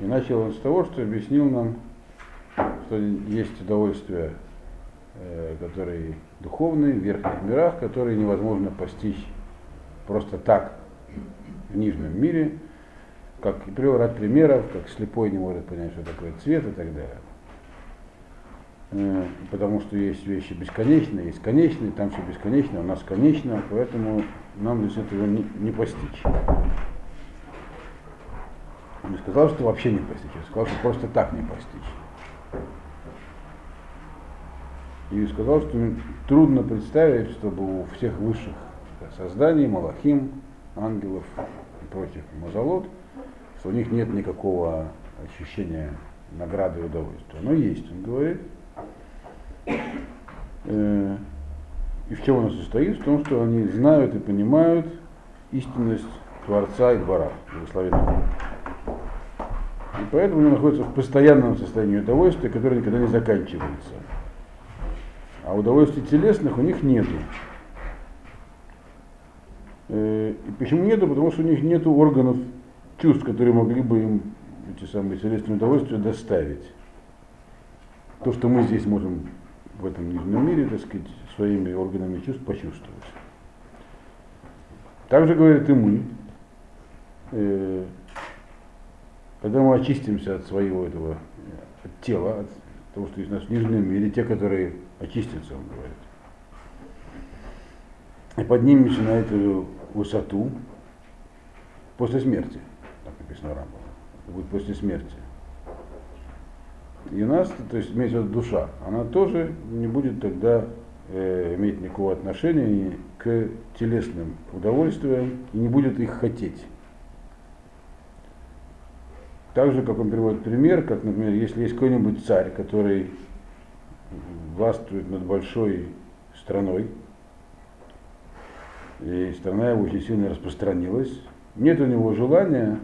И начал он с того, что объяснил нам, что есть удовольствия, э, которые духовные, в верхних мирах, которые невозможно постичь просто так в нижнем мире, как и привел ряд примеров, как слепой не может понять, что такое цвет и так далее. Э, потому что есть вещи бесконечные, есть конечные, там все бесконечно, у нас конечно, поэтому нам здесь этого не, не постичь. Не сказал, что вообще не постичь, он сказал, что просто так не постичь. И сказал, что трудно представить, чтобы у всех высших созданий, малахим, ангелов и прочих мазолот, что у них нет никакого ощущения награды и удовольствия. Но есть, он говорит. Э, и в чем оно состоит? В том, что они знают и понимают истинность Творца и двора, благословенного. И поэтому они находятся в постоянном состоянии удовольствия, которое никогда не заканчивается. А удовольствий телесных у них нету. Э, и почему нету? Потому что у них нету органов чувств, которые могли бы им эти самые телесные удовольствия доставить. То, что мы здесь можем в этом нижнем мире, так сказать, своими органами чувств почувствовать. Также говорит и мы, э, когда мы очистимся от своего этого от тела, от того, что есть у нас в нижнем мире, те, которые очистятся, он говорит, и поднимемся на эту высоту после смерти, так написано Рамбом, будет после смерти. И у нас, то есть имеется душа, она тоже не будет тогда э, иметь никакого отношения к телесным удовольствиям и не будет их хотеть. Так же, как он приводит пример, как, например, если есть какой-нибудь царь, который властвует над большой страной, и страна его очень сильно распространилась, нет у него желания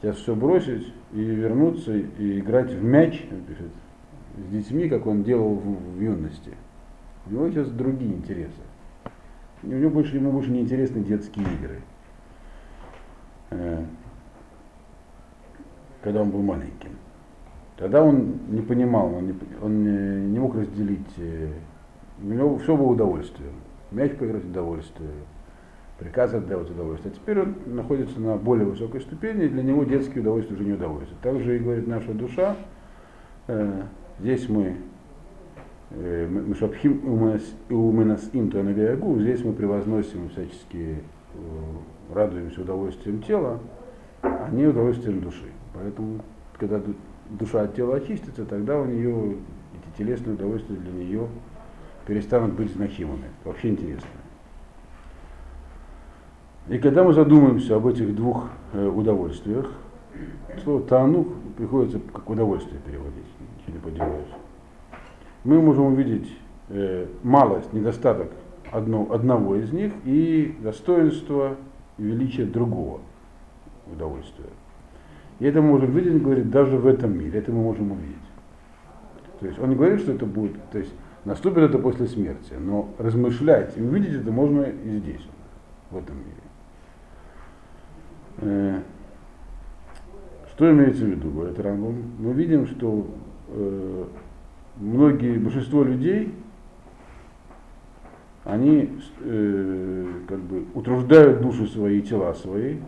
сейчас все бросить и вернуться и играть в мяч пишет, с детьми, как он делал в, в юности. У него сейчас другие интересы. У него больше, ему больше не интересны детские игры. Когда он был маленьким. Тогда он не понимал, он не, он не, не мог разделить, э, у него все было удовольствие. Мяч поиграть удовольствие, приказ отдавать удовольствие. А теперь он находится на более высокой ступени, и для него детские удовольствия уже не удовольствие. Также и говорит наша душа, э, здесь мы э, мы шапхим уменас им то здесь мы превозносим всячески, э, радуемся удовольствием тела, а не удовольствием души. Поэтому, когда душа от тела очистится, тогда у нее эти телесные удовольствия для нее перестанут быть значимыми. Вообще интересно. И когда мы задумаемся об этих двух э, удовольствиях, слово тану приходится как удовольствие переводить, ничего не поделаешь. Мы можем увидеть э, малость, недостаток одно, одного из них и достоинство и величие другого удовольствия. И это мы можем видеть, говорит, даже в этом мире, это мы можем увидеть. То есть он не говорит, что это будет, то есть наступит это после смерти, но размышлять и увидеть это можно и здесь, в этом мире. Э, что имеется в виду, говорит Рамбом? Мы видим, что э, многие, большинство людей, они э, как бы утруждают души свои, тела свои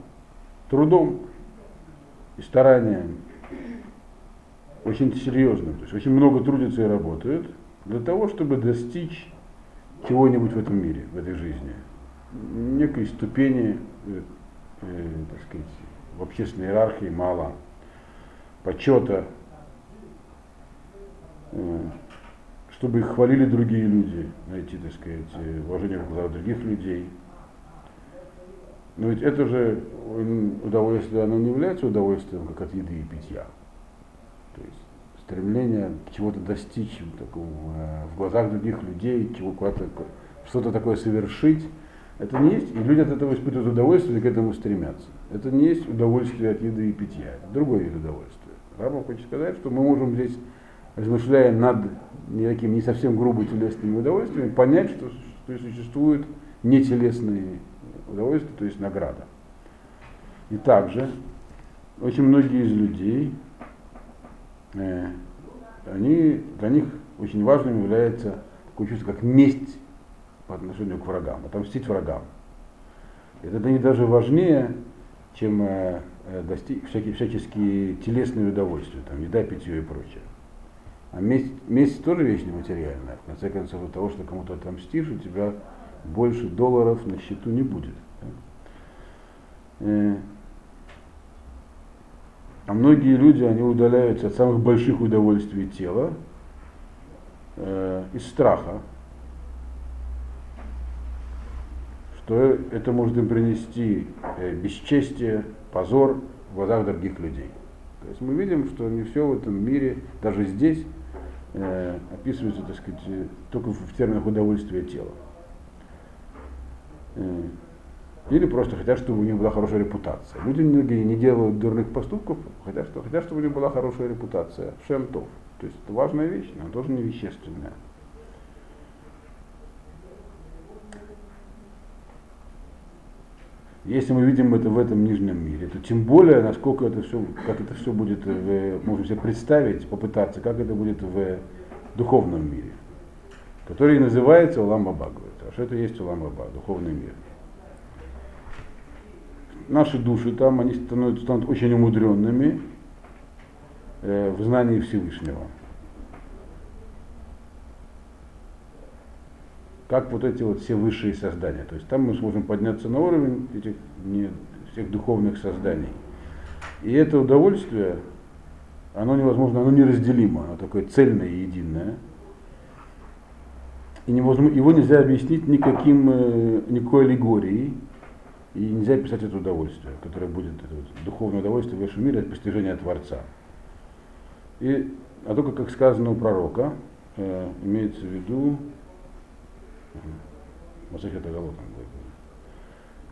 трудом и старанием очень серьезным, то есть очень много трудятся и работают для того, чтобы достичь чего-нибудь в этом мире, в этой жизни, некой ступени э, так сказать, в общественной иерархии мало почета, э, чтобы их хвалили другие люди, найти, так сказать, э, уважение в глазах других людей. Но ведь это же удовольствие, оно не является удовольствием, как от еды и питья. То есть стремление чего-то достичь такого, э, в глазах других людей, чего куда-то что-то такое совершить, это не есть, и люди от этого испытывают удовольствие и к этому стремятся. Это не есть удовольствие от еды и питья, это другой вид удовольствия. Рабов хочет сказать, что мы можем здесь, размышляя над не таким, не совсем грубо телесными удовольствиями, понять, что, что существуют нетелесные удовольствия, то есть награда. И также очень многие из людей, э, они, для них очень важным является такое чувство, как месть по отношению к врагам, отомстить врагам. Это для них даже важнее, чем э, э достиг, всякие, всяческие телесные удовольствия, там, еда, питье и прочее. А месть, месть тоже вещь нематериальная. В конце концов, от того, что кому-то отомстишь, у тебя больше долларов на счету не будет. Э, а многие люди, они удаляются от самых больших удовольствий тела э, из страха, что это может им принести э, бесчестие, позор в глазах других людей. То есть мы видим, что не все в этом мире, даже здесь, э, описывается, так сказать, только в терминах удовольствия тела. Э, или просто хотят, чтобы у них была хорошая репутация. Люди многие не делают дурных поступков, хотят, что, хотят, чтобы у них была хорошая репутация. Шемтов. То есть это важная вещь, но тоже не вещественная. Если мы видим это в этом нижнем мире, то тем более, насколько это все, как это все будет, в, можем себе представить, попытаться, как это будет в духовном мире, который называется Улам Бабагует. Что это есть Улам Баба, духовный мир? Наши души там, они становятся, станут очень умудренными э, в знании Всевышнего. как вот эти вот все высшие создания. То есть там мы сможем подняться на уровень этих не, всех духовных созданий. И это удовольствие, оно невозможно, оно неразделимо, оно такое цельное и единое. И его нельзя объяснить никаким, э, никакой аллегорией, и нельзя писать это удовольствие, которое будет, это вот, духовное удовольствие в высшем мире, это постижение Творца. И, а только, как сказано у пророка, э, имеется в виду, Масахет Агалот он говорит.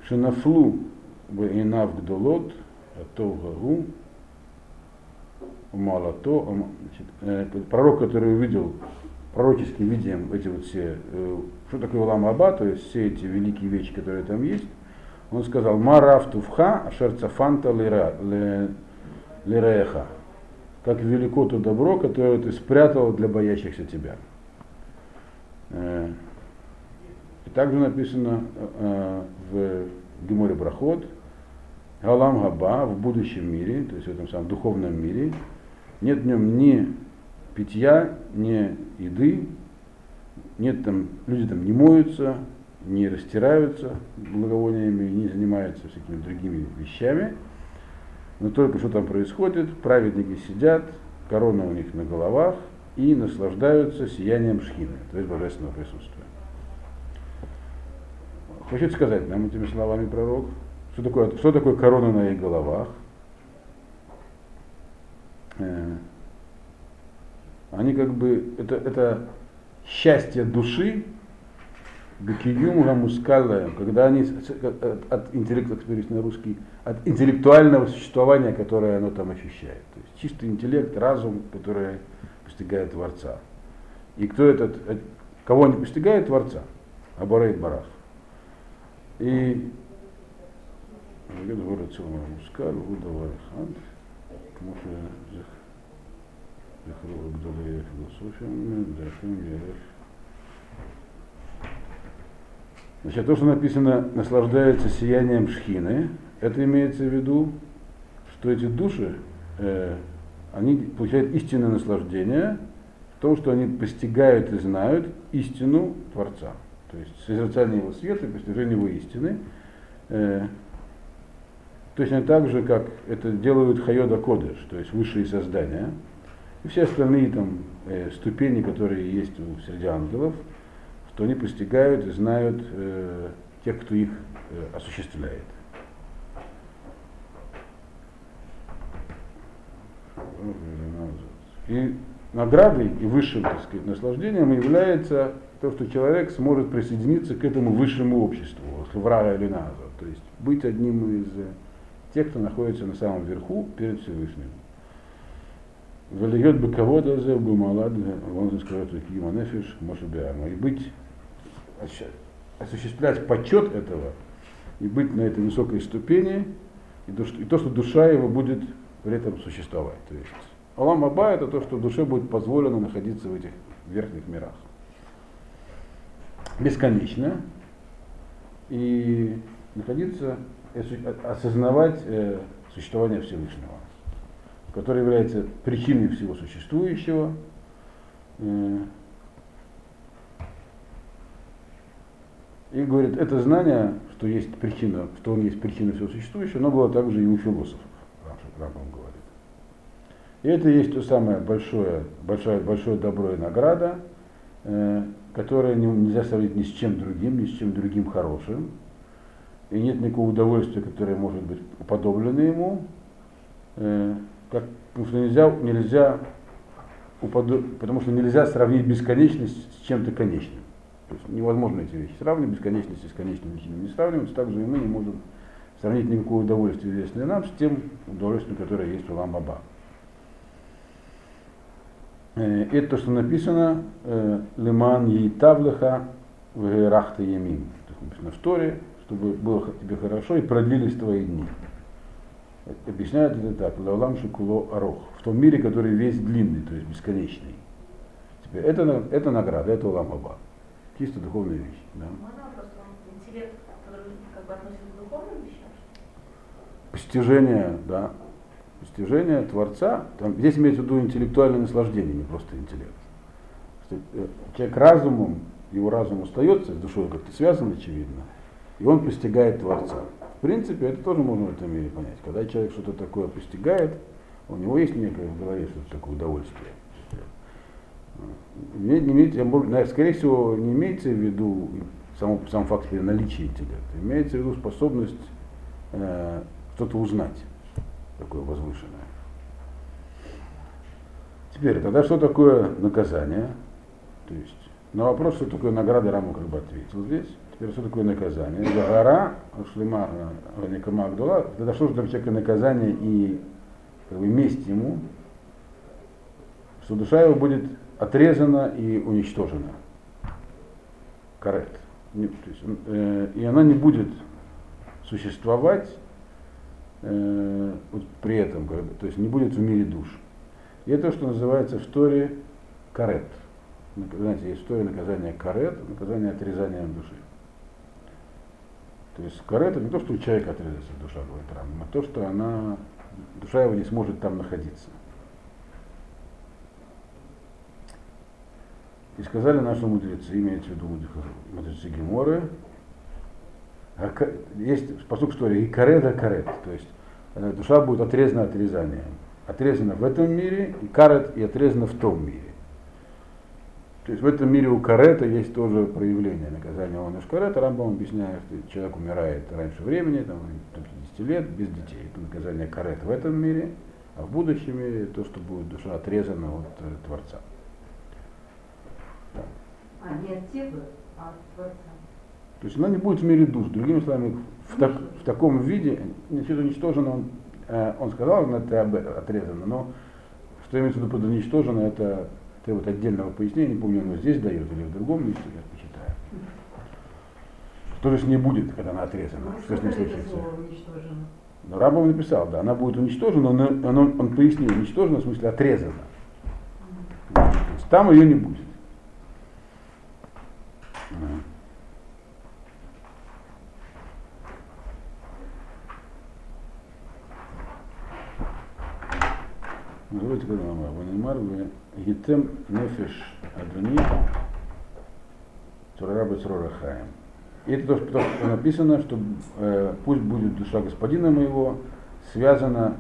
Шинафлу бейнав гдолот, то гагу, умалато, э, пророк, который увидел пророчески видим эти вот все, э, что такое Улам Аба, то есть все эти великие вещи, которые там есть, он сказал, Мараф Тувха, Ашерцафанта Лиреха, как велико то добро, которое ты спрятал для боящихся тебя. Э, и также написано э, в Геморе Брахот, Галам Габа в будущем мире, то есть в этом самом духовном мире, нет в нем ни питья, ни еды, нет там, люди там не моются, не растираются благовониями, не занимаются всякими другими вещами, но только что там происходит, праведники сидят, корона у них на головах и наслаждаются сиянием шхины, то есть божественного присутствия. Хочет сказать нам этими словами пророк, что такое, что такое корона на их головах. Э, они как бы, это, это счастье души, Бекиюм Мускалла, когда они от, от интеллекта, на русский, от интеллектуального существования, которое оно там ощущает. То есть чистый интеллект, разум, который постигает Творца. И кто этот, э, кого они постигают? Творца. Абарейт Барах. И говорит, Силма Мускаль, Удава Хант, כמו שזכרו גדולי פילוסופים, דרכים ילך. Значит, то, что написано наслаждается сиянием шхины, это имеется в виду, что эти души, э, они получают истинное наслаждение в том, что они постигают и знают истину Творца то есть созерцание его света и постижение его истины. Э, точно так же, как это делают Хайода Кодыш, то есть высшие создания, все остальные там э, ступени, которые есть у среди ангелов, что они постигают и знают э, тех, кто их э, осуществляет. И наградой и высшим так сказать, наслаждением является то, что человек сможет присоединиться к этому высшему обществу, Хеврара или Наза, то есть быть одним из тех, кто находится на самом верху перед Всевышним. Валиет бы кого-то за Гумалад, он скажет, Киманефиш, Мошебиарма, и быть, осуществлять почет этого, и быть на этой высокой ступени, и что, и то, что душа его будет при этом существовать. То есть Алам Аба это то, что душе будет позволено находиться в этих верхних мирах. Бесконечно. И находиться, осознавать э, существование Всевышнего, который является причиной всего существующего. И говорит, это знание, что есть причина, что он есть причина всего существующего, оно было также и у философов, Рамбам говорит. И это есть то самое большое, большое, большое добро и награда, э, которое нельзя сравнить ни с чем другим, ни с чем другим хорошим. И нет никакого удовольствия, которое может быть уподоблено ему. Э, как, потому что нельзя, нельзя уподоб... потому что нельзя сравнить бесконечность с чем-то конечным. То есть невозможно эти вещи сравнивать, бесконечность с конечными вещами не сравниваются, также и мы не можем сравнить никакое удовольствие, известное нам, с тем удовольствием, которое есть у Ламбаба. Э, это то, что написано э, Лиман Ейтавлеха в Рахта Ямин. Написано в Торе, чтобы было тебе хорошо и продлились твои дни. Объясняют это так, Лаулам Шикуло Арох, в том мире, который весь длинный, то есть бесконечный. Теперь это, это награда, это Улам Аба. Чисто духовная вещь. Да. Интеллект, который как бы относится к духовным вещам? Постижение, да, постижение Творца, там, здесь имеется в виду интеллектуальное наслаждение, не просто интеллект. Э, человек разумом, его разум остается, с душой как-то связан, очевидно, и он постигает Творца. В принципе, это тоже можно в этом мире понять. Когда человек что-то такое постигает, у него есть некое в голове что-то такое удовольствие. Не, имеется, скорее всего, не имеется в виду сам, сам факт наличия интеллекта, имеется в виду способность э, что-то узнать такое возвышенное. Теперь, тогда что такое наказание? То есть на вопрос, что такое награда, Раму как бы ответил здесь. Теперь, что такое наказание? Загара, шлема, э, никама Агдула, тогда что же для человека наказание и как бы, месть ему, что душа его будет отрезана и уничтожена. Карет. Э, и она не будет существовать э, вот при этом, то есть не будет в мире душ. И это что называется в Торе карет. Знаете, есть в Торе наказание карет, наказание отрезанием души. То есть карет это не то, что у человека отрезается душа, говорит Рам, а то, что она, душа его не сможет там находиться. И сказали наши мудрецы, имеется в виду мудрецы Геморы, есть посук что и карета карет, то есть э, душа будет отрезана отрезанием. Отрезана в этом мире, и карет, и отрезана в том мире. То есть в этом мире у карета есть тоже проявление наказания он карета. Рамбам объясняет, что человек умирает раньше времени, там, 50 лет, без детей. Это наказание карет в этом мире, а в будущем мире то, что будет душа отрезана от э, Творца. Да. А не от а от Творца. То есть она не будет в мире душ. Другими словами, в, так, в таком виде, значит, уничтожено, он, э, он сказал, что это отрезано, но что имеется в виду под уничтожено, это требует отдельного пояснения, не помню, оно здесь дает или в другом месте, я почитаю. Что же с ней будет, когда она отрезана? Ну, что, с ней случится? Но Рабов написал, да, она будет уничтожена, но он, он, он пояснил, уничтожена в смысле отрезана. То есть там ее не будет. Называйте Кадамар, Ванимар, Гитем Нефиш Адуни, Турараба Црорахаем. И это то, что, написано, что э, пусть будет душа господина моего связана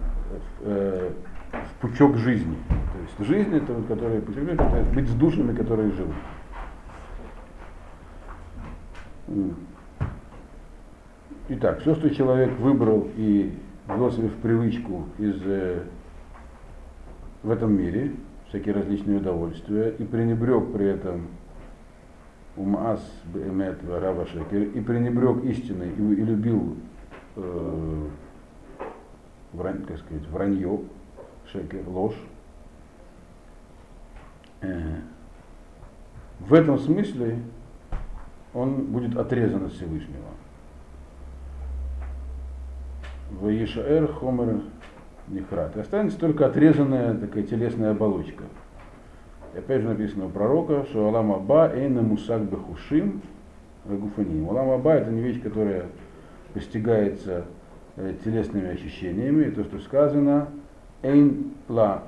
э, в пучок жизни. То есть жизнь это вот, которая это быть с душами, которые живут. Итак, все, что человек выбрал и ввел себе в привычку из э, в этом мире, всякие различные удовольствия, и пренебрег при этом умас бемет рава шекер, и пренебрег истиной, и, и любил э, врань, как сказать, вранье, шекер, ложь. Э, в этом смысле он будет отрезан от Всевышнего. В Ешаэр Хомер нехрат. И останется только отрезанная такая телесная оболочка. И опять же написано у пророка, что Алам Аба Эйна Мусак Бехушим Гуфаним. Алам Аба это не вещь, которая постигается э, телесными ощущениями. И то, что сказано, Эйн ла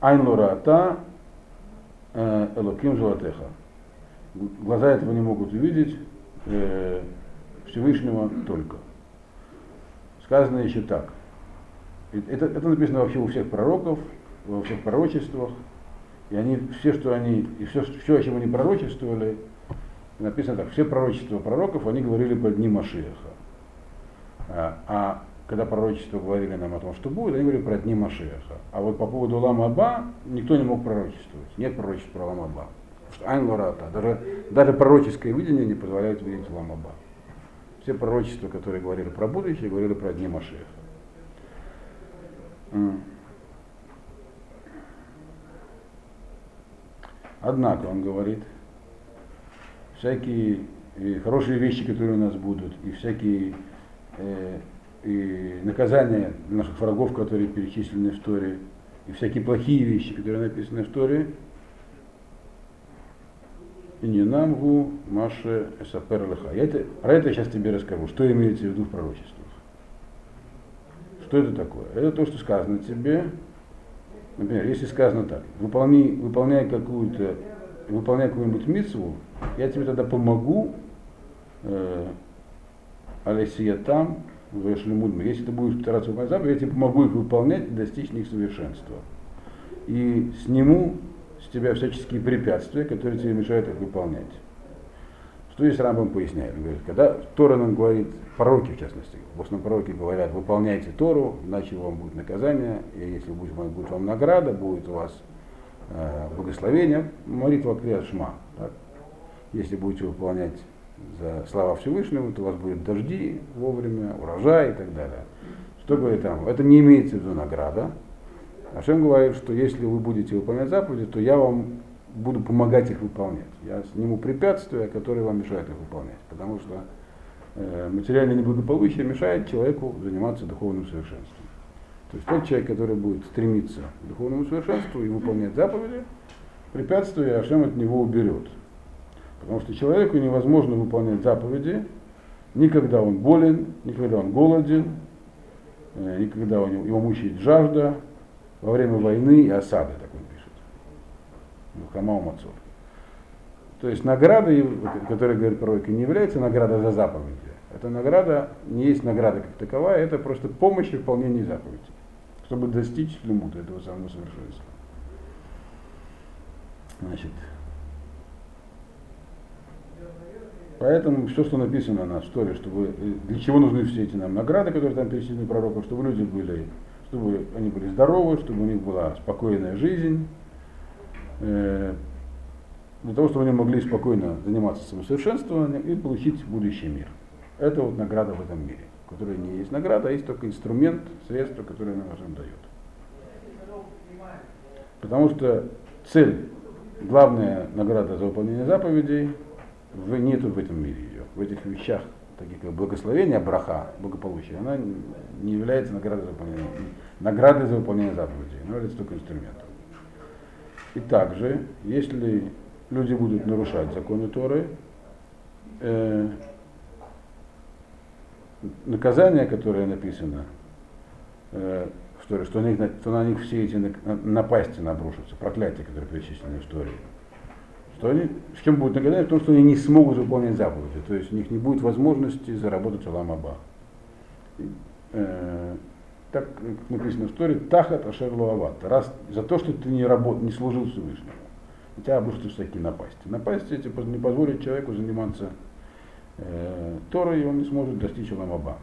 Айн лората э, Элоким Золотеха. Глаза этого не могут увидеть э, Всевышнего только. Сказано еще так. Это, это написано вообще у всех пророков, во всех пророчествах. И они, все, что они, и все, все, о чем они пророчествовали, написано так, все пророчества пророков, они говорили про дни Машиаха. А, а когда пророчества говорили нам о том, что будет, они говорили про дни Машиаха. А вот по поводу Лама Аба никто не мог пророчествовать. Нет пророчества про Лама Аба. Потому что Айн даже, даже пророческое видение не позволяет видеть Лама Аба. Все пророчества, которые говорили про будущее, говорили про дни Машиаха. Однако, он говорит, всякие э, хорошие вещи, которые у нас будут, и всякие э, и наказания наших врагов, которые перечислены в истории, и всякие плохие вещи, которые написаны в истории, и не намгу Маше Эсапер Леха. Я это, про это я сейчас тебе расскажу, что имеется в виду в пророчествах. Что это такое? Это то, что сказано тебе, Например, если сказано так, выполни, выполняй какую-то, выполняй какую-нибудь митцву, я тебе тогда помогу, э, Алисия там, Мудмир. Если ты будешь стараться выполнять заповеди, я тебе помогу их выполнять и достичь них совершенства. И сниму с тебя всяческие препятствия, которые тебе мешают их выполнять. Что здесь Рамбам поясняет? Он говорит, когда Тора нам говорит, пророки в частности, божественные пророки говорят, выполняйте Тору, иначе вам будет наказание, и если будет, будет вам награда, будет у вас э, благословение, молитва Крия Шма. Так? Если будете выполнять за слова Всевышнего, то у вас будет дожди вовремя, урожай и так далее. Что говорит там? Это не имеется в виду награда. Ашем говорит, что если вы будете выполнять заповеди, то я вам буду помогать их выполнять. Я сниму препятствия, которые вам мешают их выполнять. Потому что э, материальное неблагополучие мешает человеку заниматься духовным совершенством. То есть тот человек, который будет стремиться к духовному совершенству и выполнять заповеди, препятствия Ашем от него уберет. Потому что человеку невозможно выполнять заповеди, никогда он болен, никогда он голоден, э, никогда у него, его мучает жажда, во время войны и осады, Хамау Мацур. То есть награда, которая говорит пророк, не является награда за заповеди. Эта награда не есть награда как таковая, это просто помощь в выполнении заповедей, чтобы достичь лимута этого самого совершенства. Значит, Поэтому все, что написано на истории, чтобы для чего нужны все эти нам награды, которые там перечислены пророков, чтобы люди были, чтобы они были здоровы, чтобы у них была спокойная жизнь, Э, для того, чтобы они могли спокойно заниматься самосовершенствованием и получить будущий мир. Это вот награда в этом мире, которая не есть награда, а есть только инструмент, средство, которое нам Hashem дает. Потому что цель, главная награда за выполнение заповедей, нету в этом мире ее. В этих вещах, таких как благословение, браха, благополучие, она не является наградой за выполнение, наградой за выполнение заповедей, но это только инструментом. И также, если люди будут нарушать законы Торы, э, наказание, которое написано э, в Торе, что, на них, что на них все эти напасти набрушатся, проклятия, которые перечислены в Торе, что они, с чем будет наказание? В том, что они не смогут выполнять заповеди, то есть у них не будет возможности заработать Аламаба. Так написано в истории, тахат ашер луават, раз за то, что ты не, работ, не служил Всевышнему. У тебя обрушатся всякие напасти. Напасти эти не позволят человеку заниматься э, Торой, и он не сможет достичь Ламаба.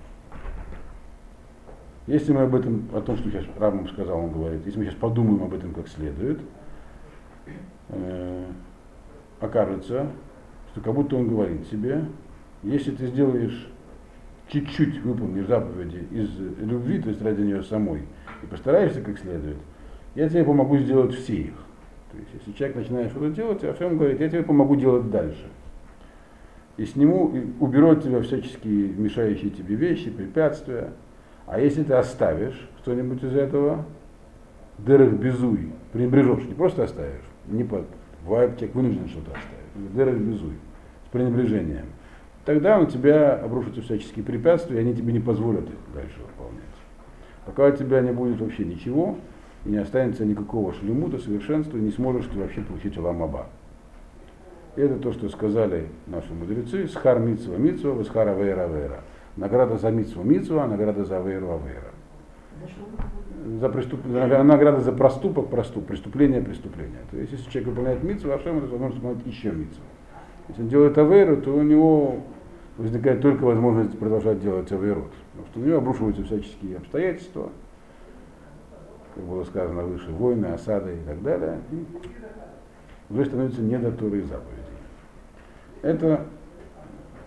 Если мы об этом, о том, что сейчас Рамам сказал, он говорит, если мы сейчас подумаем об этом как следует, э, окажется, что как будто он говорит себе, если ты сделаешь чуть-чуть выполнишь заповеди из любви, то есть ради нее самой, и постараешься как следует, я тебе помогу сделать все их. То есть, если человек начинает что-то делать, а всем говорит, я тебе помогу делать дальше. И сниму, и уберу от тебя всяческие мешающие тебе вещи, препятствия. А если ты оставишь что-нибудь из этого, дырок безуй, пренебрежешь, не просто оставишь, не под, бывает, человек вынужден что-то оставить, дырок безуй, с пренебрежением, тогда у тебя обрушатся всяческие препятствия, и они тебе не позволят их дальше выполнять. Пока у тебя не будет вообще ничего, и не останется никакого шлемута, совершенства, не сможешь ты вообще получить ламаба. Это то, что сказали наши мудрецы, схар митсва митсва, васхара вейра вейра. Награда за митсву митсва, а награда за вейру авейра. За преступ... Награда за проступок, проступ, преступление, преступление. То есть, если человек выполняет митсву, Ашем это возможность выполнять еще митсву. Если он делает авейру, то у него возникает только возможность продолжать делать авейрот. Потому что у него обрушиваются всяческие обстоятельства, как было сказано выше, войны, осады и так далее. И уже становится не до Торы и. Это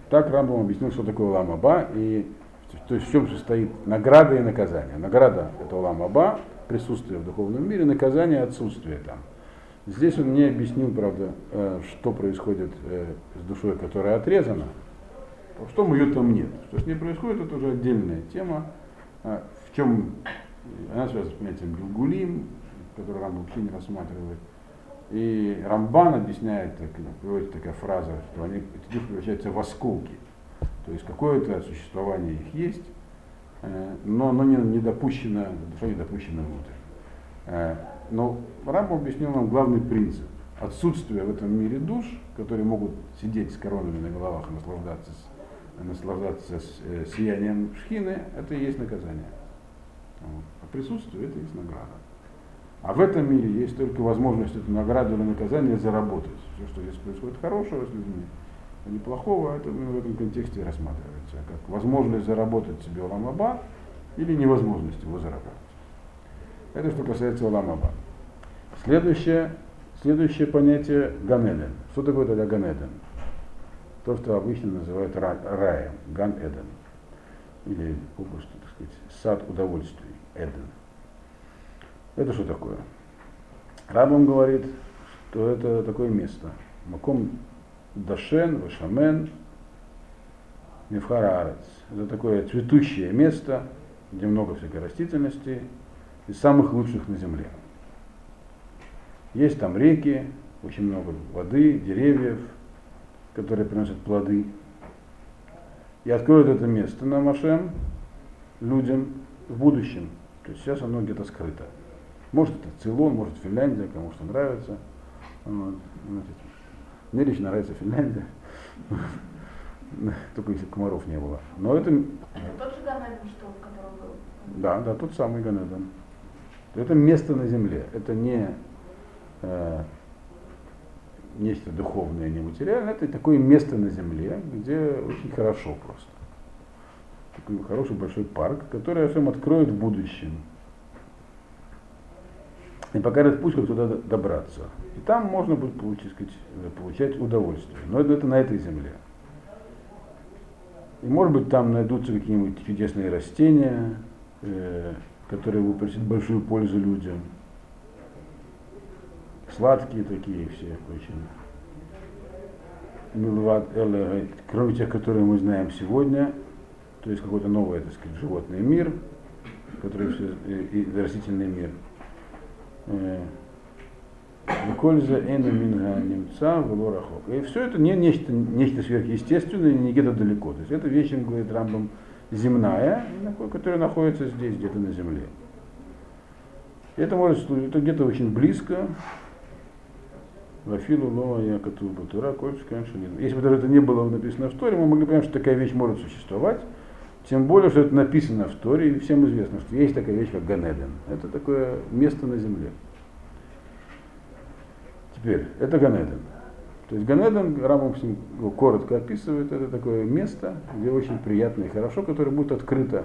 так Рамбам объяснил, что такое ламаба и то есть в чем состоит награда и наказание. Награда это ламаба, присутствие в духовном мире, наказание отсутствие там. Здесь он не объяснил, правда, э, что происходит э, с душой, которая отрезана. Что мы ее там нет. Что с ней происходит, это уже отдельная тема. А В чем она связана с понятием Гилгулим, который Рамбам вообще не рассматривает. И Рамбан объясняет, так, приводит такая фраза, что они, эти души превращаются в осколки. То есть какое-то существование их есть, э, но оно не, не допущено, душа не допущена внутрь. Э, Но Рамбам объяснил нам главный принцип. Отсутствие в этом мире душ, которые могут сидеть с коронами на головах и наслаждаться, наслаждаться э, сиянием шхины, это и есть наказание. А присутствие это и есть награда. А в этом мире есть только возможность эту награду или наказание заработать. Все, что здесь происходит хорошего с людьми, а не плохого, это в этом контексте рассматривается, как возможность заработать себе ламаба или невозможность его заработать. Это что касается ламаба. Следующее, следующее понятие Ганеден. Что такое тогда Ганеден? То, что обычно называют ра- раем, Ган-Эден. Или попросту, так сказать, сад удовольствий, Эден. Это что такое? Рабам говорит, что это такое место. Маком Дашен, Вашамен, Нефхараарец. Это такое цветущее место, где много всякой растительности, из самых лучших на земле. Есть там реки, очень много воды, деревьев, которые приносят плоды. И откроют это место на Машем людям в будущем. То есть сейчас оно где-то скрыто. Может это Цейлон, может Финляндия, кому что нравится. Вот. Значит, Мне лично нравится Финляндия. Только если комаров не было. Но это, Это тот же Ганеден, что в котором был? да, да, тот самый Ганедан. Это место на земле. Это не э, нечто духовное, нематериальное. Это такое место на земле, где очень хорошо просто. Такой хороший большой парк, который Ашем откроет в будущем. И покажет путь, как туда добраться. И там можно будет получить, сказать, э, получать удовольствие. Но это, это на этой земле. И может быть там найдутся какие-нибудь чудесные растения, э, которые приносить большую пользу людям. Сладкие такие все очень. Кроме тех, которые мы знаем сегодня, то есть какой-то новый, так сказать, животный мир, который все, и, и растительный мир. Э, Выкольза эна минга немца в И все это не нечто, нечто сверхъестественное, не где-то далеко. То есть это вещь, говорит Рамбам, земная, которая находится здесь, где-то на земле. Это может это где-то очень близко. Вафилу лоа я катуба тура, конечно. Если бы даже это не было написано в Торе, мы могли понять, что такая вещь может существовать. Тем более, что это написано в Торе, и всем известно, что есть такая вещь, как Ганеден. Это такое место на земле. Теперь, это Ганеден. То есть Ганеден, Рамбам его коротко описывает, это такое место, где очень приятно и хорошо, которое будет открыто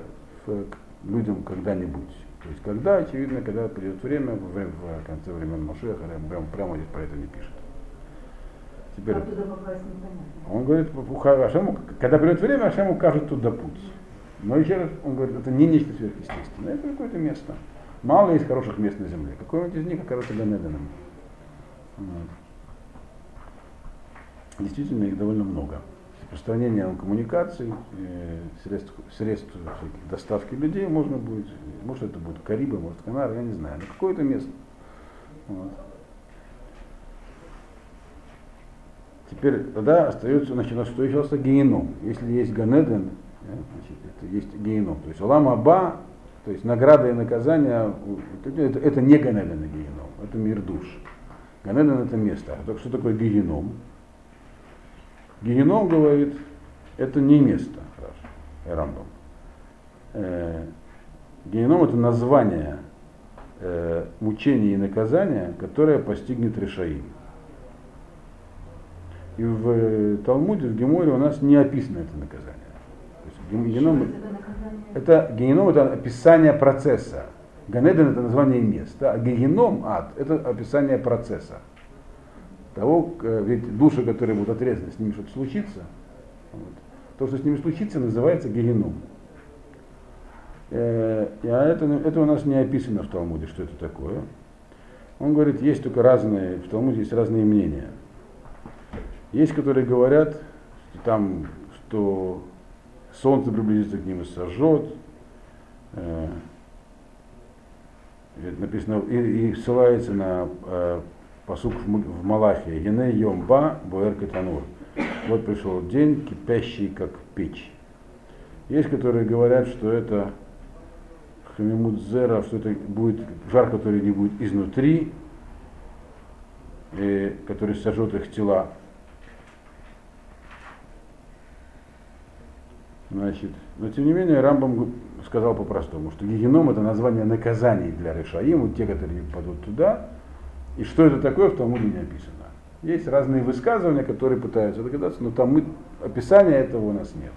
людям когда-нибудь. То есть когда, очевидно, когда придет время, в, в конце времен Машеха, прямо, прямо здесь про это не пишет. Теперь, он говорит, «Уха- Ашему, когда придет время, Ашем укажет туда путь. Но еще раз, он говорит, это не нечто сверхъестественное, это какое-то место. Мало есть хороших мест на земле. Какое-нибудь из них окажется Ганеденом. Вот. Действительно, их довольно много. Распространением коммуникаций, э, средств, средств доставки людей можно будет, может это будет Карибы, может Канары, я не знаю, но какое-то место. Вот. Теперь тогда остается, значит, у нас что еще остается геном. Если есть Ганеден, э, значит, это есть геном. То есть Улам Аба, то есть награда и наказание, это, это, не Ганеден и геном, это мир душ. Ганеден это место. А что такое геном? Геном говорит, это не место, Рамбам. Э, геном это название э, мучения и наказания, которое постигнет Решаим. И в э, Талмуде, в Геморе у нас не описано это наказание. То есть, геном, Это наказание. это геном это описание процесса. Ганеден это название места, а геном ад это описание процесса. Того, э, ведь души, которые будут отрезаны, с ними что-то случится. Вот. То, что с ними случится, называется геном. Э, а это, это у нас не описано в Талмуде, что это такое. Он говорит, есть только разные, в Талмуде есть разные мнения. Есть, которые говорят, что там, что солнце приблизится к ним и сожжет. Э, это написано, и, и ссылается на э, посук в, Малахе. Ене йомба буэр катанур. Вот пришел день, кипящий как печь. Есть, которые говорят, что это хамимудзера, что это будет жар, который не будет изнутри, и который сожжет их тела. Значит, но тем не менее Рамбам сказал по-простому, что гигеном это название наказаний для Решаим, вот те, которые падут туда, и что это такое, в Талмуде не описано. Есть разные высказывания, которые пытаются догадаться, но там мы, описания этого у нас нет.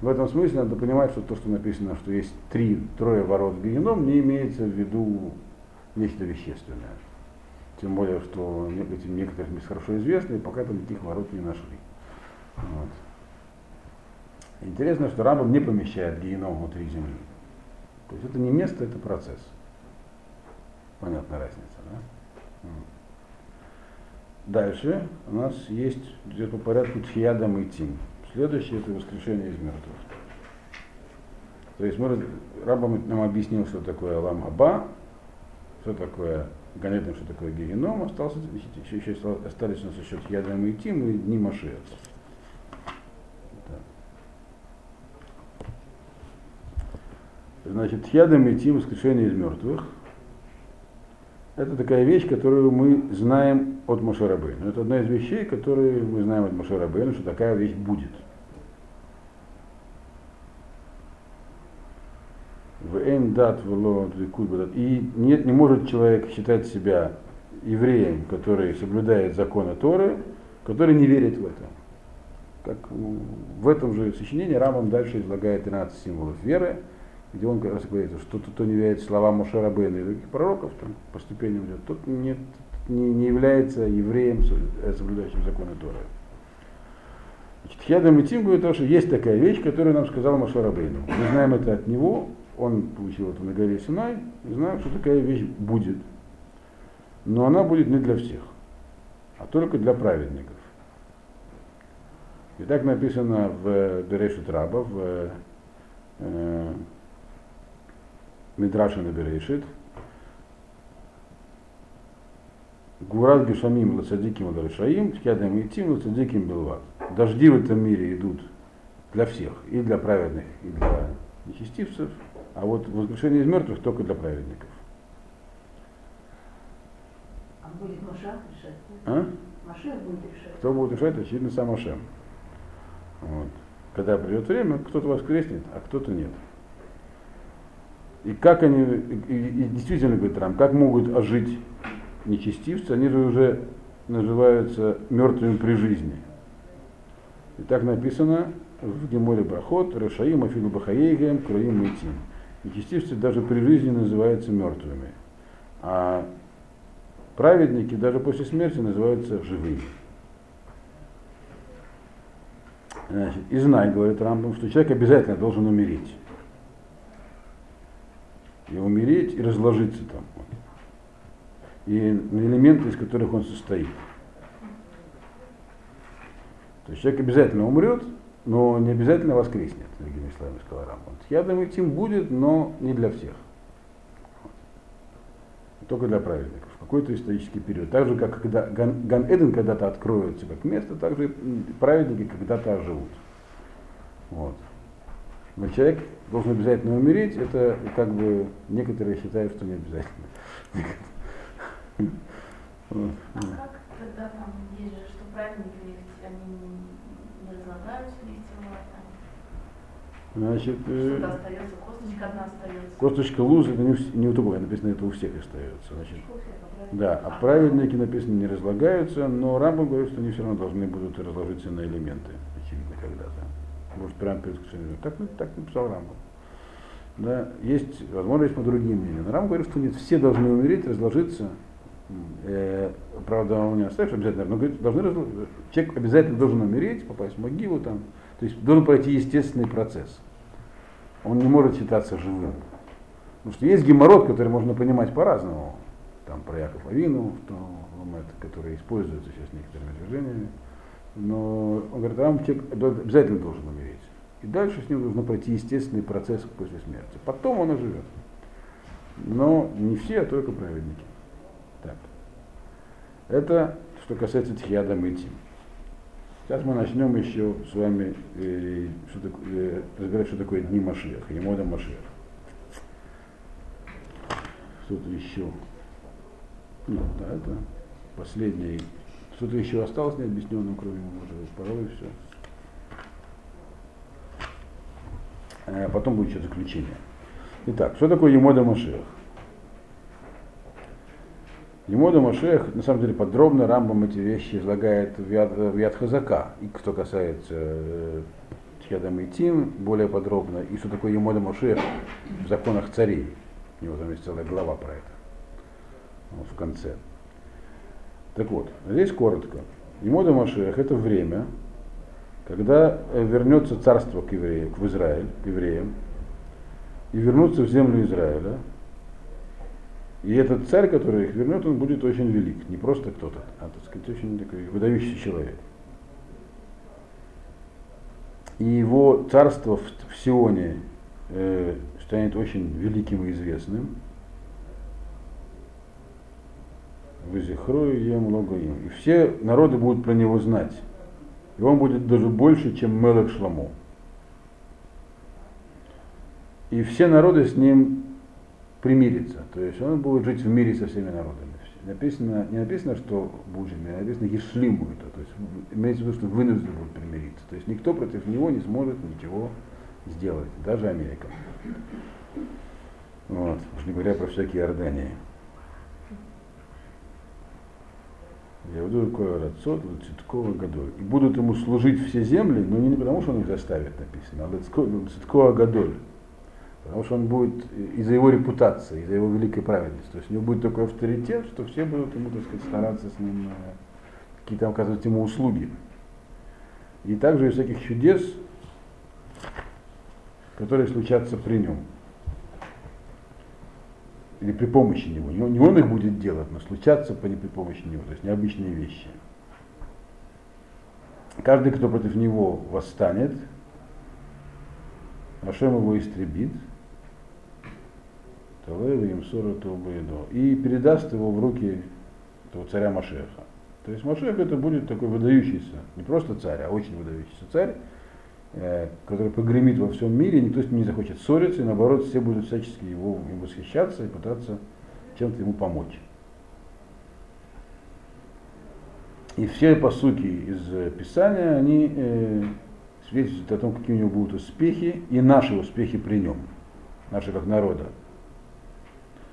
В этом смысле надо понимать, что то, что написано, что есть три, трое ворот геном, не имеется в виду нечто вещественное. Тем более, что эти некоторые мест хорошо известны, и пока там никаких ворот не нашли. Вот. Интересно, что Рамбам не помещает геном внутри земли. То есть это не место, это процесс. Понятная разница, да? Дальше у нас есть, идет по порядку Тхиядам и. Следующее это воскрешение из мертвых. То есть мы, Рабам нам объяснил, что такое Алам Аба, что такое Ганедом, что такое Геном, остался, еще, еще остались у нас еще Тхиядам и Тим и Дни Машея. Значит, Тхиядам и воскрешение из мертвых, это такая вещь, которую мы знаем от Мошарабейна. Это одна из вещей, которые мы знаем от Мошарабейна, что такая вещь будет. И нет, не может человек считать себя евреем, который соблюдает законы Торы, который не верит в это. Как в этом же сочинении Рамам дальше излагает 13 символов веры, где он как раз говорит, что тот, кто не верит в слова Мушарабейна и других пророков, там, по ступеням идет, тот не, не, не является евреем, соблюдающим законы Торы. Значит, Хядам и Тим говорит, что есть такая вещь, которую нам сказал Мушарабейну. Мы знаем это от него, он получил это на горе Синай, и знаем, что такая вещь будет. Но она будет не для всех, а только для праведников. И так написано в Берешит Раба, в э, Мидраша на Берешит. Гурат Гешамим Лацадиким Ларишаим, Тхядам Итим Лацадиким Белват. Дожди в этом мире идут для всех, и для праведных, и для нечестивцев, а вот воскрешение из мертвых только для праведников. А будет Машах решать? А? Машах будет решать. Кто будет решать, очевидно, сам Ашем. Вот. Когда придет время, кто-то воскреснет, а кто-то нет. И как они, и, и действительно, говорит Рам, как могут ожить нечестивцы, они же уже называются мертвыми при жизни. И так написано в Геморе Брахот, Рашаим, Афилу Бахаейгем, Кроим Митим. Нечестивцы даже при жизни называются мертвыми. А праведники даже после смерти называются живыми. Значит, и знай, говорит Рамбам, что человек обязательно должен умереть. И умереть, и разложиться там. И на элементы, из которых он состоит. То есть человек обязательно умрет, но не обязательно воскреснет, другими словами сказал Рамбам. Тхиадам и Тим будет, но не для всех. Только для праведников. В какой-то исторический период. Так же, как когда Ган, Ган Эден когда-то откроется как место, так же праведники когда-то оживут. Вот. Но человек должен обязательно умереть, это как бы некоторые считают, что не обязательно. А как тогда там есть же, что праведники лифте, они не разлагаются ли тела там? Значит, э, Что-то остается, косточка одна остается. косточка лузы, это не, не у другого, написано, это у всех остается. Значит, а да, а праведники написано не разлагаются, но Рамбам говорит, что они все равно должны будут разложиться на элементы, очевидно, когда-то. Может, прямо перед воскресением. Так, так написал Рамбам. Да, есть, возможно, есть по другим мнениям. Рамбам говорит, что нет, все должны умереть, разложиться. Э, правда, он не оставишь обязательно, но говорит, должны разло- человек обязательно должен умереть, попасть в могилу там. То есть должен пройти естественный процесс. Он не может считаться живым. Потому что есть геморрот, который можно понимать по-разному. Там про Яков Авину, который используется сейчас некоторыми движениями. Но он говорит, там человек обязательно должен умереть. И дальше с ним должно пройти естественный процесс после смерти. Потом он оживет. Но не все, а только праведники. Так. Это что касается Тхиада Мити. Сейчас мы начнем еще с вами э, что такое, э, разбирать, что такое Дни Машеха, Емода Машеха. Что-то еще. Нет, да, это последний. Что-то еще осталось необъясненным, кроме Машеха. Пожалуй, все. А потом будет еще заключение. Итак, что такое Емода Машех? Емода Машех, на самом деле, подробно Рамбам эти вещи излагает в Яд, Хазака. И кто касается э, Тхиадам и Тим, более подробно. И что такое Емода Машех в законах царей. У него там есть целая глава про это. Вот в конце. Так вот, здесь коротко. Емода Машех это время, когда э, вернется царство к евреям, в Израиль, к евреям, и вернутся в землю Израиля, и этот царь, который их вернет, он будет очень велик. Не просто кто-то, а так сказать, очень такой выдающийся человек. И его царство в, в Сионе э, станет очень великим и известным. Вызихрою ем логоим. И все народы будут про него знать. И он будет даже больше, чем Мелек Шламо. И все народы с ним примириться. То есть он будет жить в мире со всеми народами. Написано, не написано, что будет жить, а написано Ешлиму это. То есть имеется в виду, что вынуждены будут примириться. То есть никто против него не сможет ничего сделать, даже Америка. Вот, уж не говоря про всякие Иордании. Я буду такое Рацот, Цитковый Гадоль. И будут ему служить все земли, но не потому, что он их заставит написано, а Цитковый Гадоль. Потому что он будет из-за его репутации, из-за его великой праведности. То есть у него будет такой авторитет, что все будут ему, так сказать, стараться с ним какие-то оказывать ему услуги. И также из всяких чудес, которые случатся при нем. Или при помощи него. Не он их будет делать, но случатся при помощи него. То есть необычные вещи. Каждый, кто против него восстанет, Ашем его истребит, и передаст его в руки этого царя Машеха. То есть Машех это будет такой выдающийся, не просто царь, а очень выдающийся царь, который погремит во всем мире, никто с ним не захочет ссориться, и наоборот все будут всячески его, им восхищаться и пытаться чем-то ему помочь. И все посуки из Писания, они э, свидетельствует о том, какие у него будут успехи и наши успехи при нем, наши как народа.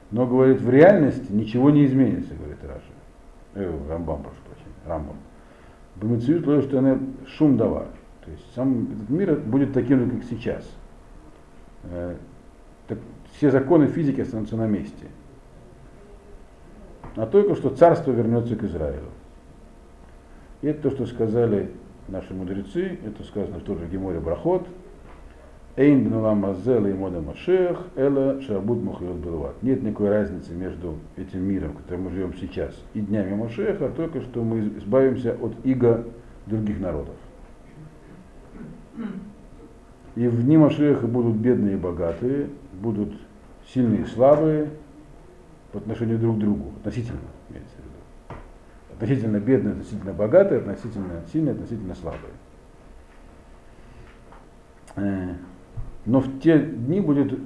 Но, говорит, в реальности ничего не изменится, говорит Раша. Э, Рамбам, прошу прощения, Рамбам. Бамицию то, что она шум дава. То есть сам этот мир будет таким же, как сейчас. Э, так, все законы физики останутся на месте. А только что царство вернется к Израилю. И это то, что сказали наши мудрецы, это сказано в Геморе Брахот, Эйн бнула мазела и мода машех, эла шарбут мухайот белват. Нет никакой разницы между этим миром, в мы живем сейчас, и днями Машеха, только что мы избавимся от иго других народов. И в дни Машеха будут бедные и богатые, будут сильные и слабые по отношению друг к другу, относительно, имеется в виду. Относительно бедные, относительно богатые, относительно сильные, относительно слабые. Э, но в те дни будет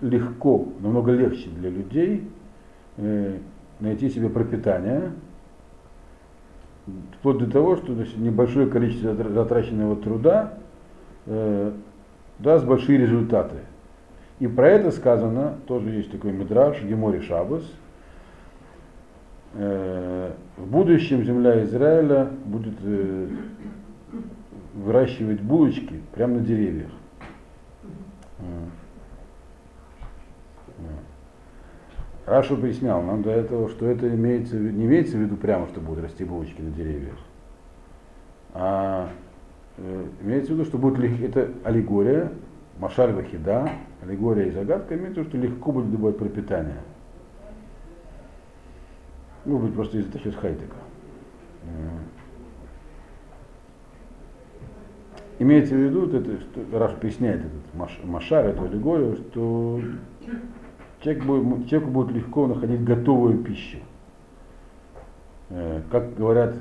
легко, намного легче для людей э, найти себе пропитание, вплоть до того, что значит, небольшое количество затраченного труда э, даст большие результаты. И про это сказано, тоже есть такой мидраж, Гемори Шабас. Э, в будущем земля Израиля будет э, выращивать булочки прямо на деревьях. Раша пояснял нам до этого, что это имеется, не имеется в виду прямо, что будут расти булочки на деревьях, а э, имеется в виду, что будет это аллегория, Машаль Вахида, аллегория и загадка, имеется в виду, что легко будет добывать пропитание. Может быть, просто из-за счет хайтека. Имеется в виду, это, что Раш поясняет этот маш, Машар, эту аллегорию, что человек будет, человеку будет легко находить готовую пищу. Э, как говорят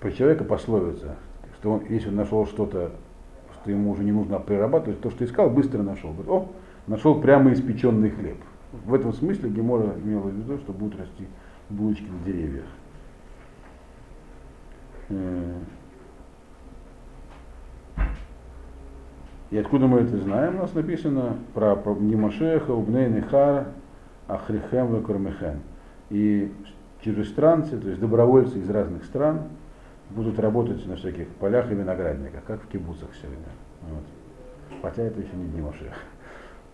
про человека пословица, что он, если он нашел что-то, что ему уже не нужно прирабатывать, то, что искал, быстро нашел. Говорит, о, нашел прямо испеченный хлеб. В этом смысле Гемора имела в виду, что будут расти булочки на деревьях. Э, И откуда мы это знаем? У нас написано про, про Нимашеха, Убней Нехар, Ахрихем Векормехем. И чужестранцы, то есть добровольцы из разных стран, будут работать на всяких полях и виноградниках, как в кибуцах сегодня. Вот. Хотя это еще не Нимашех.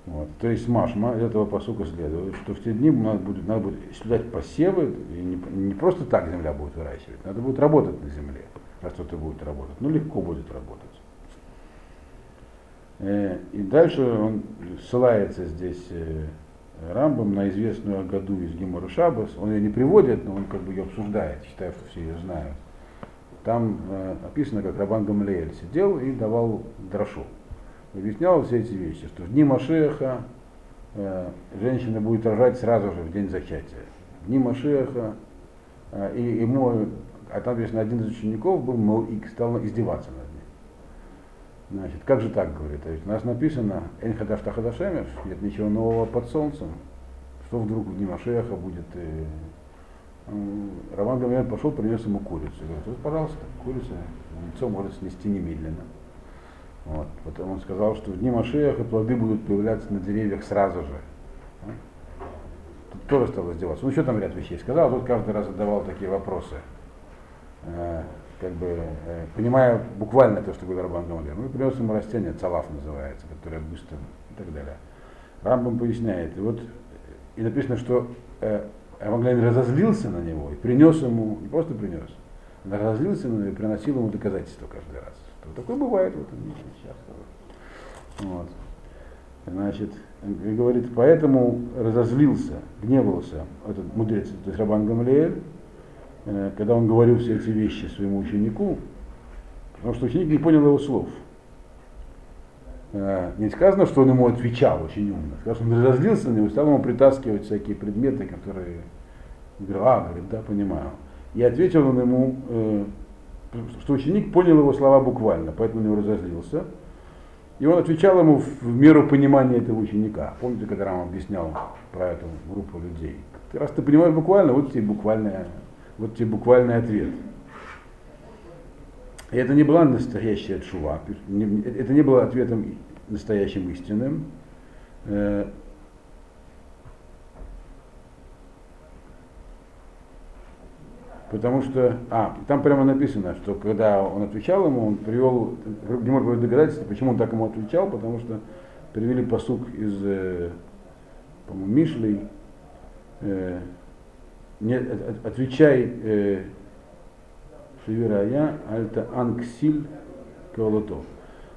Вот. То есть Машма из этого посука следует, что в те дни надо будет, надо будет исследовать посевы, и не, не просто так земля будет выращивать, надо будет работать на земле, раз кто-то будет работать. Ну легко будет работать. Э, и дальше он ссылается здесь э, Рамбом на известную году из Гимора Шабас. Он ее не приводит, но он как бы ее обсуждает, считает, что все ее знают. Там э, описано, как Рабан Гамлеэль сидел и давал дрошу. Объяснял все эти вещи, что в дни Машеха э, женщина будет рожать сразу же в день зачатия. В дни Машеха э, и ему, а там, написано, один из учеников был, мол, и стал издеваться над Значит, как же так, говорит, а ведь у нас написано Тахадашемеш, нет ничего нового под солнцем, что вдруг в дни Машеха будет. Э, Роман Гамлиэль пошел, принес ему курицу. Говорит, вот, пожалуйста, курица, яйцо может снести немедленно. Вот. Потом он сказал, что в дни Машеха плоды будут появляться на деревьях сразу же. Тут тоже стал издеваться. Он еще там ряд вещей сказал, а тут каждый раз задавал такие вопросы. Э, как бы, э, понимая буквально то, что говорил Рабан Гамалер, ну, принес ему растение, цалаф называется, которое быстро и так далее. Рамбам поясняет, и вот и написано, что э, Рамаглайн разозлился на него и принес ему, не просто принес, он разозлился на него и приносил ему доказательства каждый раз. Что такое бывает в этом мире часто. Вот. Значит, и говорит, поэтому разозлился, гневался этот мудрец, то есть Рабан Гамлеэль, Э, когда он говорил все эти вещи своему ученику, потому что ученик не понял его слов. Э, не сказано, что он ему отвечал очень умно. Сказано, что он разозлился на него, стал ему притаскивать всякие предметы, которые... Говорил, а, говорит, да, понимаю. И ответил он ему, э, что ученик понял его слова буквально, поэтому он него разозлился. И он отвечал ему в меру понимания этого ученика. Помните, когда Рам объяснял про эту группу людей? Раз ты понимаешь буквально, вот тебе буквальная вот тебе буквальный ответ. И это не была настоящая чува, это не было ответом настоящим истинным. Э, потому что, а, там прямо написано, что когда он отвечал ему, он привел, не может быть доказательства, почему он так ему отвечал, потому что привели посук из, э, по-моему, Мишлей, э, не, отвечай э, Шевирая, альта анксиль кавалото.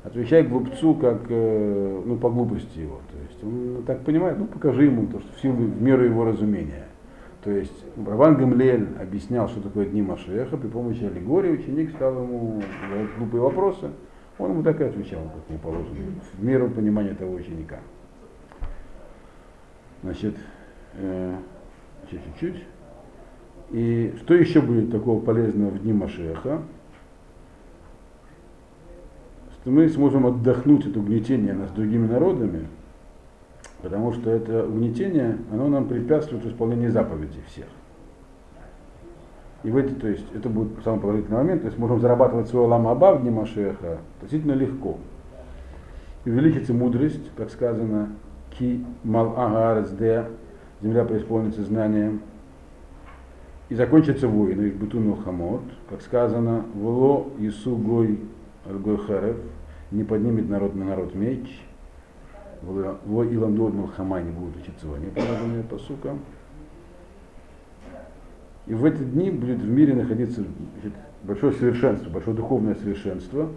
Отвечай глупцу как, э, ну, по глупости его. То есть он так понимает, ну, покажи ему то, что в силу, в меру его разумения. То есть Рабан Гамлель объяснял, что такое дни Машеха, при помощи аллегории ученик стал ему задавать глупые вопросы, Он ему так и отвечал, как ему положено, в меру понимания того ученика. Значит, э, чуть-чуть. И что еще будет такого полезного в дни Машеха? Что мы сможем отдохнуть от угнетения нас другими народами, потому что это угнетение, оно нам препятствует в исполнении заповедей всех. И в эти, то есть, это будет самый положительный момент, то есть можем зарабатывать свой ламаба в Машеха относительно легко. И увеличится мудрость, как сказано, ки мал де, земля преисполнится знанием, и закончится война, и бутун хамот, как сказано, вло Ису гой гой харев, не поднимет народ на народ меч, вло иламдор милхама не будут учиться войне, по посука. И в эти дни будет в мире находиться большое совершенство, большое духовное совершенство.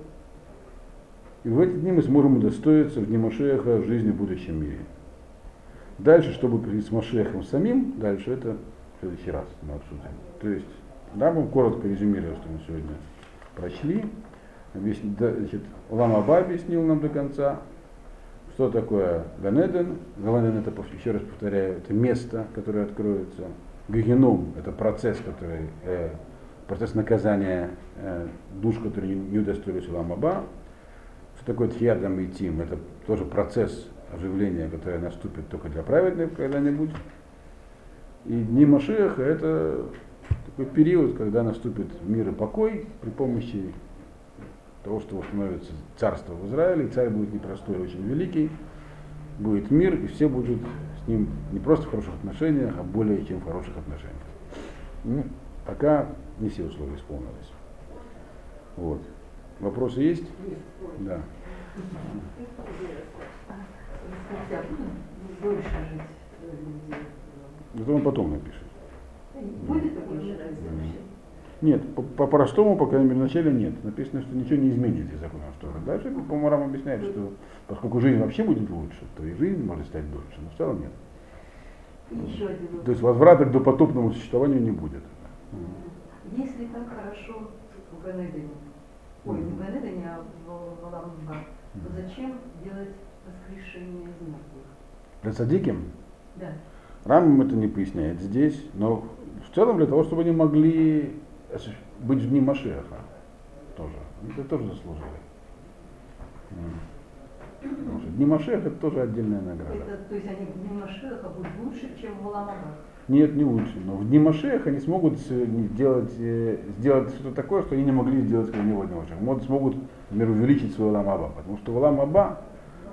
И в эти дни мы сможем удостоиться в дни Машеха в жизни в будущем мире. Дальше, чтобы прийти с Машехом самим, дальше это в следующий раз мы обсудим. То есть, да, мы коротко резюмируем, что мы сегодня прочли. Значит, Лама объяснил нам до конца, что такое Ганеден. Ганеден это, еще раз повторяю, это место, которое откроется. Гагеном – это процесс, который, э, процесс наказания э, душ, которые не, не удостоились Ламаба. Что такое Тхиядам и Тим? Это тоже процесс оживления, которое наступит только для праведных когда-нибудь. И дни Машеха – это такой период, когда наступит мир и покой при помощи того, что восстановится царство в Израиле, царь будет непростой, а очень великий, будет мир, и все будут с ним не просто в хороших отношениях, а более чем в хороших отношениях. Ну, пока не все условия исполнились. Вот. Вопросы есть? Да. Это он потом напишет. Будет такое же Нет, по-простому, по, по крайней мере, вначале нет. Написано, что ничего не изменится из закона Торы. Дальше по Мурам объясняет, что поскольку жизнь вообще будет лучше, то и жизнь может стать дольше, но в целом нет. Еще один То есть возврата к допотопному существованию не будет. Если так хорошо в Ганедане, ой, не в Ганедане, а в Валамба, то зачем делать воскрешение из мертвых? Для садиким Да. Рамбам это не поясняет здесь, но в целом для того, чтобы они могли быть в дни Машеха тоже. Они это тоже заслужили. Потому что дни Машеха это тоже отдельная награда. Это, то есть они в дни Машеха будут лучше, чем в Валамаба? Нет, не лучше. Но в дни Машеха они смогут сделать, э, сделать что-то такое, что они не могли сделать в него дни Машеха. Могут, смогут, например, увеличить свой Ламаба. Потому что Ламаба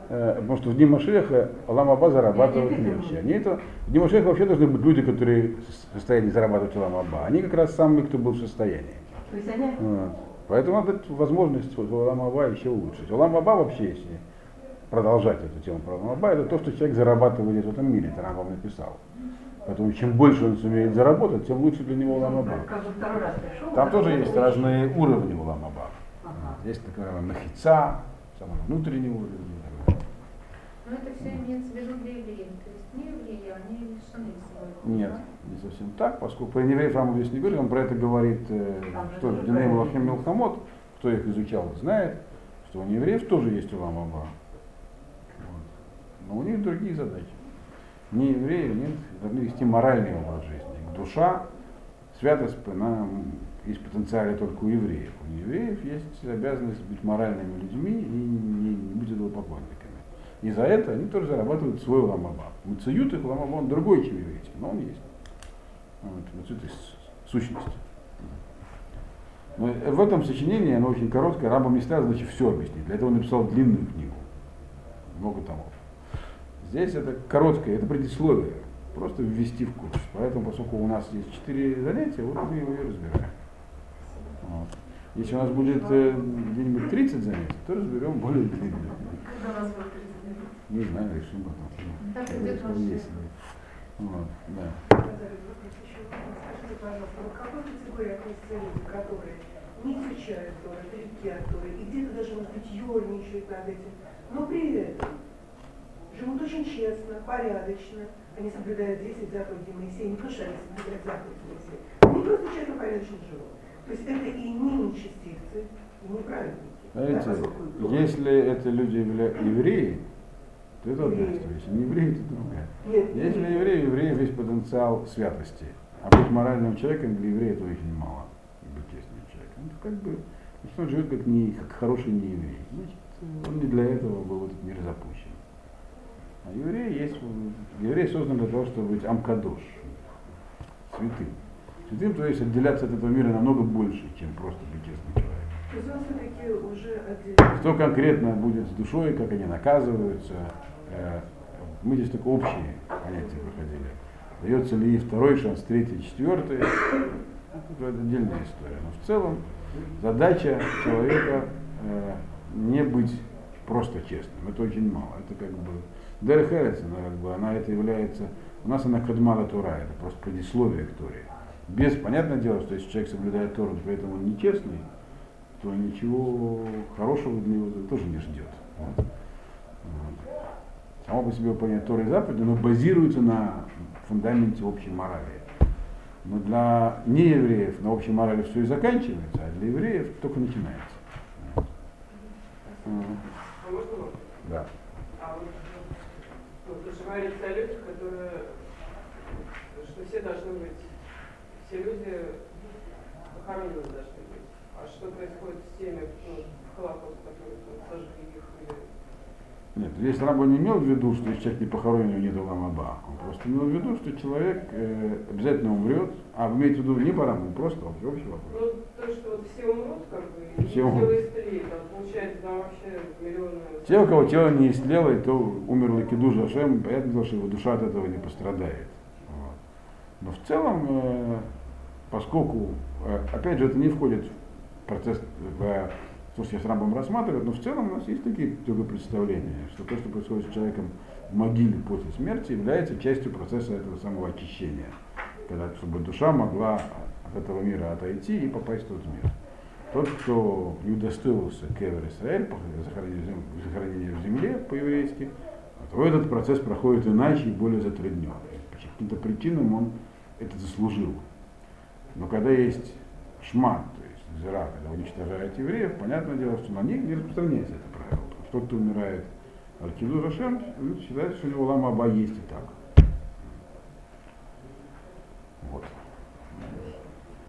потому что в дни Машеха Алам Аба зарабатывают легче. Они это, в дни Машеха вообще должны быть люди, которые в состоянии зарабатывать Алам Аба. Они как раз самые, кто был в состоянии. То есть они... Вот. Поэтому надо дать возможность вот, Алам Аба еще улучшить. Алам Аба вообще, если продолжать эту тему про Алам Аба, это то, что человек зарабатывает в этом мире, это Рамбам написал. Поэтому чем больше он сумеет заработать, тем лучше для него Алам Аба. Как бы второй раз пришел. Там тоже есть разные уровни Алам Аба. Ага. Есть такая нахица, самый внутренний уровень. Но это все имеется в виду для евреев. То есть не евреи, они лишены всего Нет, не совсем так, поскольку про евреев Раму здесь не говорит, он про это говорит, э, что в Диней Лахим Милхамот, кто их изучал, знает, что у евреев тоже есть Улам Аба. Вот. Но у них другие задачи. Не евреи, нет, должны вести моральный образ жизни. Душа, святость, она есть потенциале только у евреев. У евреев есть обязанность быть моральными людьми и не, не быть идолопоклонниками. И за это они тоже зарабатывают свой ламаба. Муциют их ламаба, он другой, чем еврейский, но он есть. Вот, муциют из сущности. Но в этом сочинении, оно очень короткое, рабам не стал, значит, все объяснить. Для этого он написал длинную книгу. Много томов. Здесь это короткое, это предисловие. Просто ввести в курс. Поэтому, поскольку у нас есть четыре занятия, вот мы его и разбираем. Вот. Если у нас будет э, где-нибудь 30 занятий, то разберем более длинную. Когда у нас будет 30 не знаю, решим потом. Так идет ваш Вот, да. Скажите, пожалуйста, вот к какой категории относятся люди, которые не изучают Торы, далеки от Торы, и где-то даже, может быть, ерничают над этим, но при этом живут очень честно, порядочно, они соблюдают 10 заповедей Моисея, не потому что они соблюдают заповеди Моисея, они просто честно, порядочно живут. То есть это и не нечестивцы, и не праведники. Знаете, поскольку- если это люди евреи, то это одна история. Если не евреи, то другая. Нет, Если нет. евреи, у евреев есть потенциал святости. А быть моральным человеком для еврея это очень мало. Быть честным человеком. Это как бы, значит, он живет как, не, как хороший не еврей. Значит, он не для этого был этот мир запущен. А еврей есть, еврей создан для того, чтобы быть амкадош, святым. Святым, то есть отделяться от этого мира намного больше, чем просто быть честным человеком. То есть он все-таки уже отделен. Что конкретно будет с душой, как они наказываются. Э, Мы здесь только общие понятия проходили. Дается ли ей второй шанс, третий, четвертый, это отдельная история. Но в целом задача человека э, не быть просто честным. Это очень мало. Это как бы Дер Херец, она, как бы, она это является, у нас она кадмала Тура, это просто предисловие к Торе. Без, понятное дело, что если человек соблюдает Тору, при этом он нечестный, то ничего хорошего для него тоже не ждет. Вот. Вот. Само по себе понятие Торы и заповеди, но базируется на фундаменте общей морали. Но для неевреев на общей морали все и заканчивается, а для евреев только начинается. Вот. А? Да. А вот, ну, вы же говорите о людях, которые, что все должны быть, все люди похоронены должны быть. А что происходит с теми, ну, Холокост, которые там сожгли. Нет, здесь Рамбо не имел в виду, что если человек не похоронен, у него нет ламаба. Он просто имел в виду, что человек э, обязательно умрет, а вы имеете в виду не по Рамбу, просто общий, общий вопрос. Ну, то, что вот все умрут, как бы, и Все тело умрут. истлеет, а получается там вообще миллионы... Те, у кого тело не истлело, и то умер Лакиду Жашем, понятно, что его душа от этого не пострадает. Вот. Но в целом, э, поскольку, э, опять же, это не входит в процесс, в, то, что сейчас Рамбом рассматривает, но в целом у нас есть такие представления, что то, что происходит с человеком в могиле после смерти, является частью процесса этого самого очищения, когда, чтобы душа могла от этого мира отойти и попасть в тот мир. Тот, кто не удостоился Кевер Исраэль, захоронения в земле по-еврейски, то этот процесс проходит иначе и более затруднен. По каким-то причинам он это заслужил. Но когда есть шмат, Зира, когда уничтожает евреев, понятное дело, что на них не распространяется это правило. Тот, кто умирает Аркиду Рашем, считает, что у него лама оба есть и так. Вот.